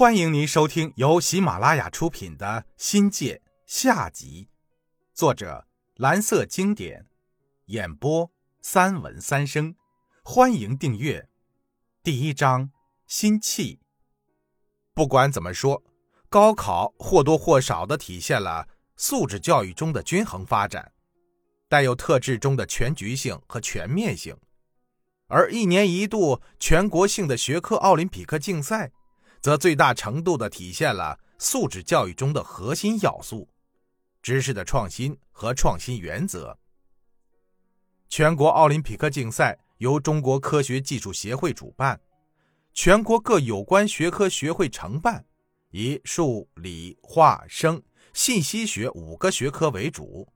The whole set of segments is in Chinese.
欢迎您收听由喜马拉雅出品的《新界》下集，作者蓝色经典，演播三文三生。欢迎订阅。第一章：心气。不管怎么说，高考或多或少的体现了素质教育中的均衡发展，带有特质中的全局性和全面性。而一年一度全国性的学科奥林匹克竞赛。则最大程度地体现了素质教育中的核心要素——知识的创新和创新原则。全国奥林匹克竞赛由中国科学技术协会主办，全国各有关学科学会承办，以数理化生信息学五个学科为主，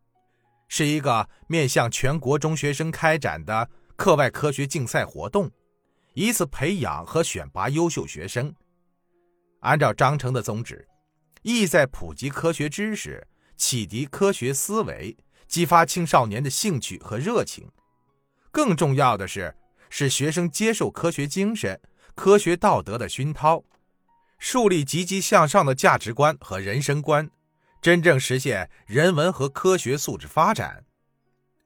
是一个面向全国中学生开展的课外科学竞赛活动，以此培养和选拔优秀学生。按照章程的宗旨，意在普及科学知识，启迪科学思维，激发青少年的兴趣和热情。更重要的是，使学生接受科学精神、科学道德的熏陶，树立积极向上的价值观和人生观，真正实现人文和科学素质发展。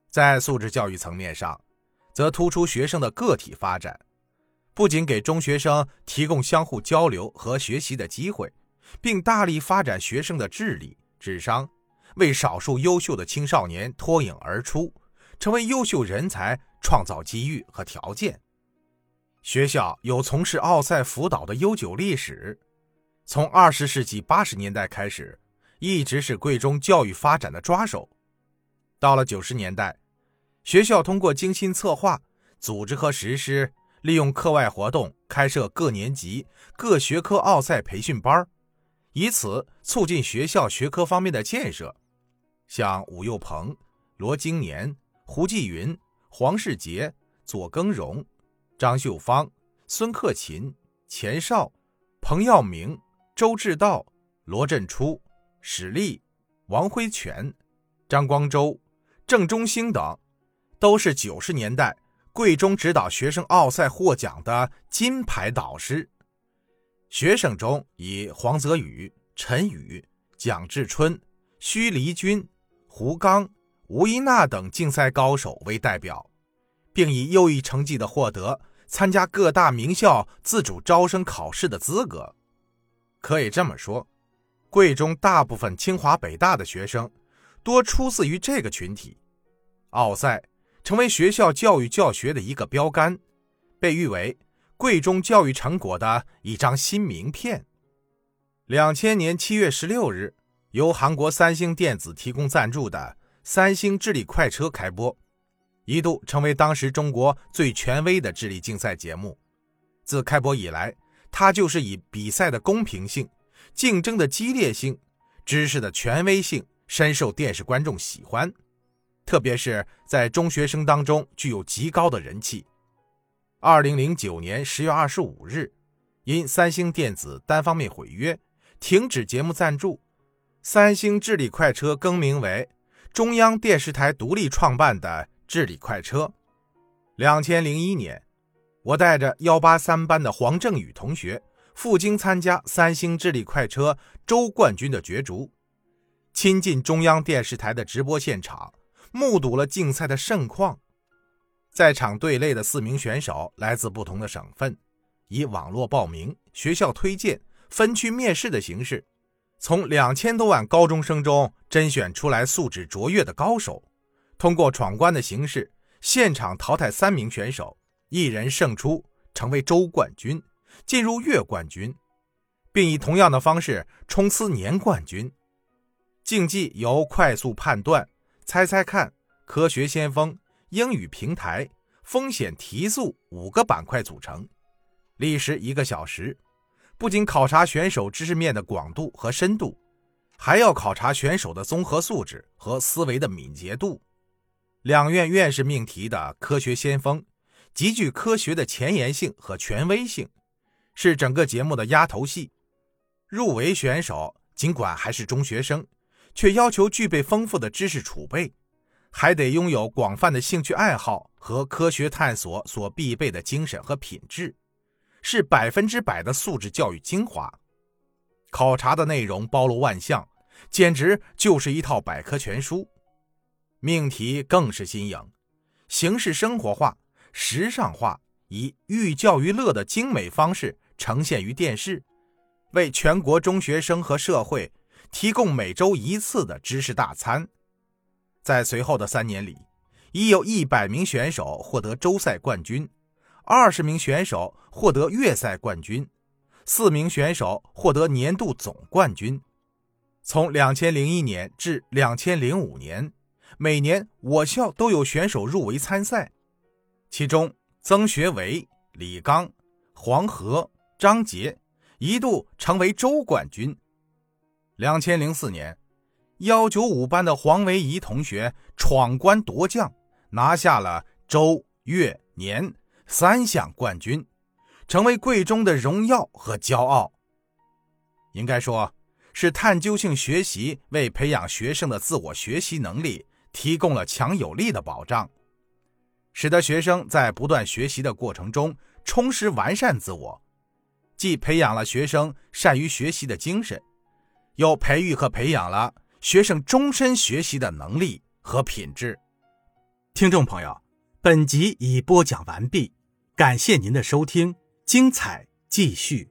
在素质教育层面上，则突出学生的个体发展。不仅给中学生提供相互交流和学习的机会，并大力发展学生的智力、智商，为少数优秀的青少年脱颖而出，成为优秀人才创造机遇和条件。学校有从事奥赛辅导的悠久历史，从二十世纪八十年代开始，一直是贵中教育发展的抓手。到了九十年代，学校通过精心策划、组织和实施。利用课外活动开设各年级各学科奥赛培训班，以此促进学校学科方面的建设。像武又鹏、罗经年、胡继云、黄世杰、左耕荣、张秀芳、孙克勤、钱少、彭耀明、周志道、罗振初、史立、王辉全、张光洲、郑中兴等，都是九十年代。贵中指导学生奥赛获奖的金牌导师，学生中以黄泽宇、陈宇、蒋志春、徐黎军、胡刚、吴一娜等竞赛高手为代表，并以优异成绩的获得参加各大名校自主招生考试的资格。可以这么说，贵中大部分清华北大的学生，多出自于这个群体。奥赛。成为学校教育教学的一个标杆，被誉为贵中教育成果的一张新名片。两千年七月十六日，由韩国三星电子提供赞助的三星智力快车开播，一度成为当时中国最权威的智力竞赛节目。自开播以来，它就是以比赛的公平性、竞争的激烈性、知识的权威性，深受电视观众喜欢。特别是在中学生当中具有极高的人气。二零零九年十月二十五日，因三星电子单方面毁约，停止节目赞助，三星智力快车更名为中央电视台独立创办的智力快车。两千零一年，我带着幺八三班的黄正宇同学赴京参加三星智力快车周冠军的角逐，亲近中央电视台的直播现场。目睹了竞赛的盛况，在场队列的四名选手来自不同的省份，以网络报名、学校推荐、分区面试的形式，从两千多万高中生中甄选出来素质卓越的高手，通过闯关的形式，现场淘汰三名选手，一人胜出，成为州冠军，进入月冠军，并以同样的方式冲刺年冠军。竞技由快速判断。猜猜看，科学先锋、英语平台、风险提速五个板块组成，历时一个小时。不仅考察选手知识面的广度和深度，还要考察选手的综合素质和思维的敏捷度。两院院士命题的“科学先锋”，极具科学的前沿性和权威性，是整个节目的压头戏。入围选手尽管还是中学生。却要求具备丰富的知识储备，还得拥有广泛的兴趣爱好和科学探索所必备的精神和品质，是百分之百的素质教育精华。考察的内容包罗万象，简直就是一套百科全书。命题更是新颖，形式生活化、时尚化，以寓教于乐的精美方式呈现于电视，为全国中学生和社会提供每周一次的知识大餐。在随后的三年里，已有一百名选手获得州赛冠军，二十名选手获得月赛冠军，四名选手获得年度总冠军。从两千零一年至两千零五年，每年我校都有选手入围参赛，其中曾学伟、李刚、黄河、张杰一度成为州冠军。两千零四年。幺九五班的黄维仪同学闯关夺将，拿下了周、月、年三项冠军，成为贵中的荣耀和骄傲。应该说，是探究性学习为培养学生的自我学习能力提供了强有力的保障，使得学生在不断学习的过程中充实完善自我，既培养了学生善于学习的精神，又培育和培养了。学生终身学习的能力和品质。听众朋友，本集已播讲完毕，感谢您的收听，精彩继续。